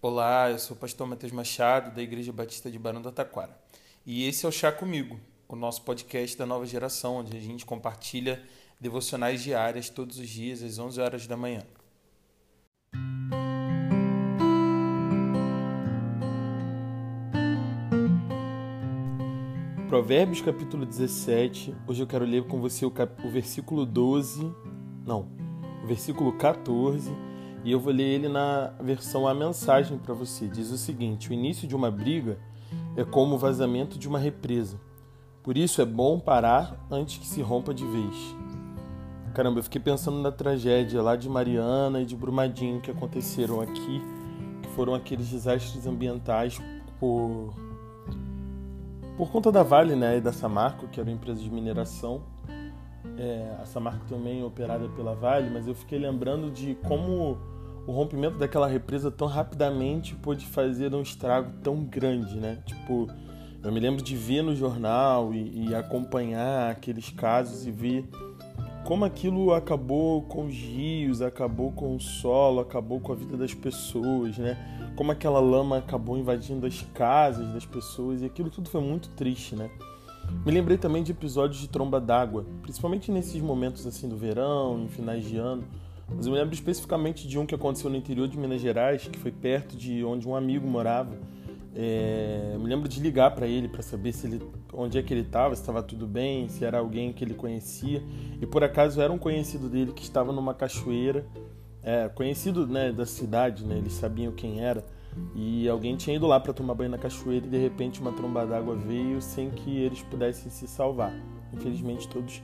Olá, eu sou o pastor Matheus Machado, da Igreja Batista de Barão do Taquara. E esse é o Chá Comigo, o nosso podcast da nova geração, onde a gente compartilha devocionais diárias todos os dias, às 11 horas da manhã. Provérbios capítulo 17. Hoje eu quero ler com você o, cap... o versículo 12. Não, o versículo 14 e eu vou ler ele na versão A Mensagem para você. Diz o seguinte: O início de uma briga é como o vazamento de uma represa. Por isso é bom parar antes que se rompa de vez. Caramba, eu fiquei pensando na tragédia lá de Mariana e de Brumadinho que aconteceram aqui, que foram aqueles desastres ambientais por por conta da Vale, né, e da Samarco, que era uma empresa de mineração. É, a Samarco também é operada pela Vale, mas eu fiquei lembrando de como o rompimento daquela represa tão rapidamente pôde fazer um estrago tão grande, né? Tipo, eu me lembro de ver no jornal e, e acompanhar aqueles casos e ver como aquilo acabou com os rios, acabou com o solo, acabou com a vida das pessoas, né? Como aquela lama acabou invadindo as casas das pessoas e aquilo tudo foi muito triste, né? Me lembrei também de episódios de tromba d'água, principalmente nesses momentos assim do verão, em finais de ano, mas eu me lembro especificamente de um que aconteceu no interior de Minas Gerais, que foi perto de onde um amigo morava. É, eu me lembro de ligar para ele para saber se ele, onde é que ele estava, se estava tudo bem, se era alguém que ele conhecia. E por acaso era um conhecido dele que estava numa cachoeira, é, conhecido né, da cidade, né, eles sabiam quem era. E alguém tinha ido lá para tomar banho na cachoeira e de repente uma tromba d'água veio sem que eles pudessem se salvar. Infelizmente todos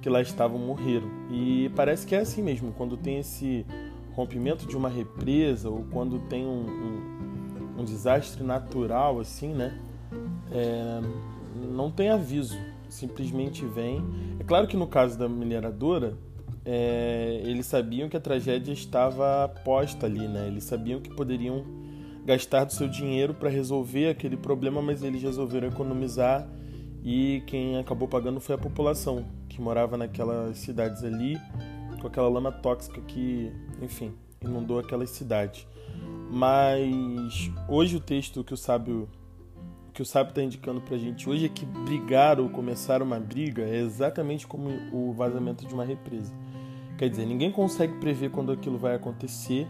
que lá estavam morreram. E parece que é assim mesmo, quando tem esse rompimento de uma represa ou quando tem um, um, um desastre natural assim, né? É, não tem aviso, simplesmente vem. É claro que no caso da mineradora, é, eles sabiam que a tragédia estava posta ali, né? Eles sabiam que poderiam gastar do seu dinheiro para resolver aquele problema, mas eles resolveram economizar e quem acabou pagando foi a população que morava naquelas cidades ali, com aquela lama tóxica que, enfim, inundou aquelas cidades. Mas hoje o texto que o sábio que o sábio está indicando para a gente hoje é que brigar ou começar uma briga é exatamente como o vazamento de uma represa. Quer dizer, ninguém consegue prever quando aquilo vai acontecer,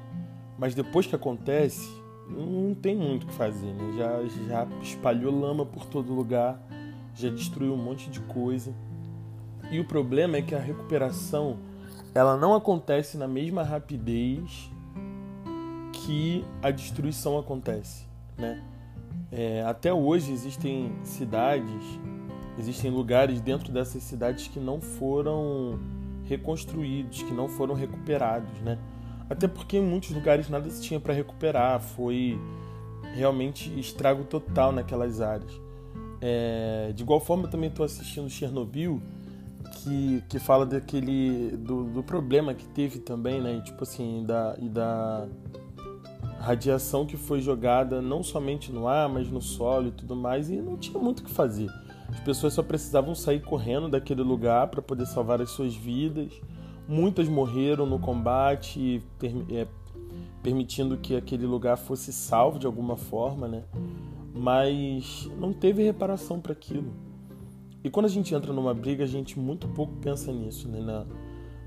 mas depois que acontece, não tem muito o que fazer, né? Já, já espalhou lama por todo lugar, já destruiu um monte de coisa. E o problema é que a recuperação ela não acontece na mesma rapidez que a destruição acontece, né? É, até hoje existem cidades, existem lugares dentro dessas cidades que não foram reconstruídos, que não foram recuperados, né? Até porque em muitos lugares nada se tinha para recuperar, foi realmente estrago total naquelas áreas. É, de igual forma, também estou assistindo Chernobyl que, que fala daquele do, do problema que teve também, né? E, tipo assim, da, e da radiação que foi jogada não somente no ar, mas no solo e tudo mais, e não tinha muito o que fazer. As pessoas só precisavam sair correndo daquele lugar para poder salvar as suas vidas. Muitas morreram no combate, é, permitindo que aquele lugar fosse salvo de alguma forma, né? Mas não teve reparação para aquilo. E quando a gente entra numa briga, a gente muito pouco pensa nisso, né? na,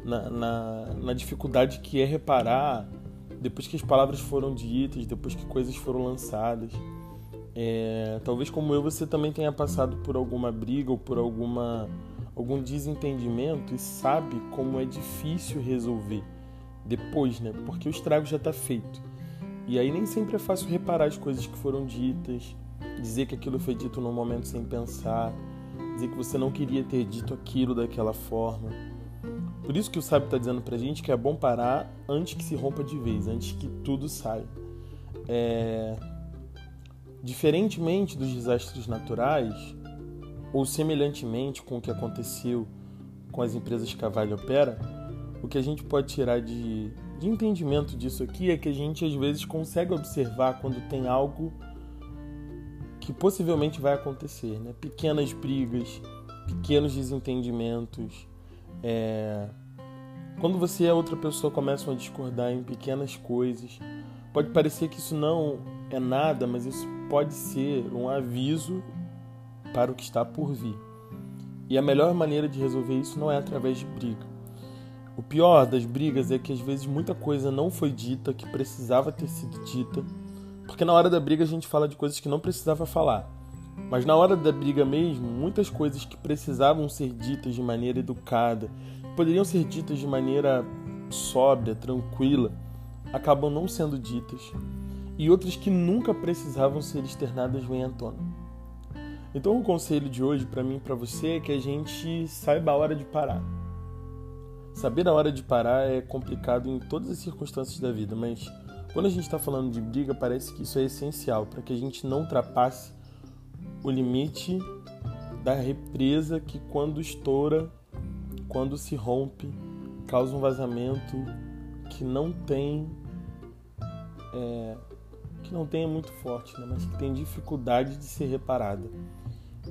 na, na, na dificuldade que é reparar depois que as palavras foram ditas, depois que coisas foram lançadas. É, talvez como eu você também tenha passado por alguma briga ou por alguma algum desentendimento e sabe como é difícil resolver depois, né? Porque o estrago já está feito. E aí nem sempre é fácil reparar as coisas que foram ditas, dizer que aquilo foi dito num momento sem pensar, dizer que você não queria ter dito aquilo daquela forma. Por isso que o sábio está dizendo pra gente que é bom parar antes que se rompa de vez, antes que tudo saia. É... Diferentemente dos desastres naturais, ou semelhantemente com o que aconteceu com as empresas Vale opera, o que a gente pode tirar de, de entendimento disso aqui é que a gente às vezes consegue observar quando tem algo que possivelmente vai acontecer, né? Pequenas brigas, pequenos desentendimentos. É... Quando você e a outra pessoa começam a discordar em pequenas coisas, Pode parecer que isso não é nada, mas isso pode ser um aviso para o que está por vir. E a melhor maneira de resolver isso não é através de briga. O pior das brigas é que às vezes muita coisa não foi dita que precisava ter sido dita, porque na hora da briga a gente fala de coisas que não precisava falar. Mas na hora da briga mesmo, muitas coisas que precisavam ser ditas de maneira educada, poderiam ser ditas de maneira sóbria, tranquila, acabam não sendo ditas, e outras que nunca precisavam ser externadas vêm à tona. Então, o conselho de hoje para mim e para você é que a gente saiba a hora de parar. Saber a hora de parar é complicado em todas as circunstâncias da vida, mas quando a gente está falando de briga, parece que isso é essencial para que a gente não ultrapasse o limite da represa que, quando estoura, quando se rompe, causa um vazamento que não tem é, que não tenha muito forte, né, mas que tem dificuldade de ser reparada.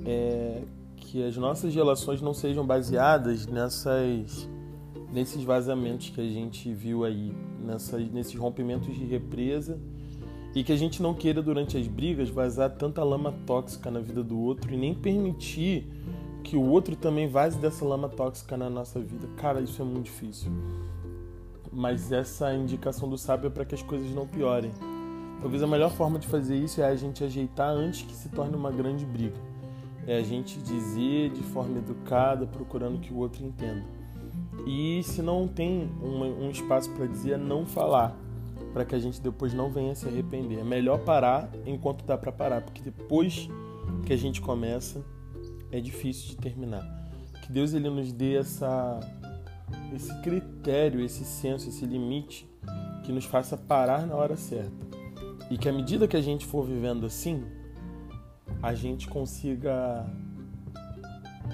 É, que as nossas relações não sejam baseadas nessas nesses vazamentos que a gente viu aí, nessas, nesses rompimentos de represa e que a gente não queira durante as brigas vazar tanta lama tóxica na vida do outro e nem permitir que o outro também vaze dessa lama tóxica na nossa vida. Cara, isso é muito difícil. Mas essa indicação do sábio é para que as coisas não piorem. Talvez a melhor forma de fazer isso é a gente ajeitar antes que se torne uma grande briga. É a gente dizer de forma educada, procurando que o outro entenda. E se não tem um, um espaço para dizer, é não falar, para que a gente depois não venha se arrepender. É melhor parar enquanto dá para parar, porque depois que a gente começa, é difícil de terminar. Que Deus ele nos dê essa esse critério, esse senso, esse limite que nos faça parar na hora certa. E que à medida que a gente for vivendo assim, a gente consiga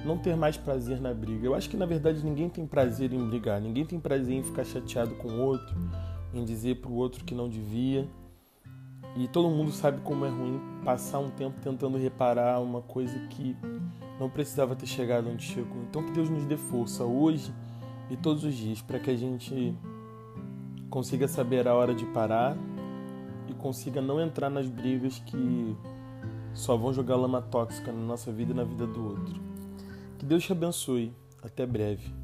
não ter mais prazer na briga. Eu acho que na verdade ninguém tem prazer em brigar, ninguém tem prazer em ficar chateado com o outro, em dizer para o outro que não devia. E todo mundo sabe como é ruim passar um tempo tentando reparar uma coisa que não precisava ter chegado onde chegou. Então que Deus nos dê força hoje e todos os dias para que a gente consiga saber a hora de parar e consiga não entrar nas brigas que só vão jogar lama tóxica na nossa vida e na vida do outro. Que Deus te abençoe. Até breve.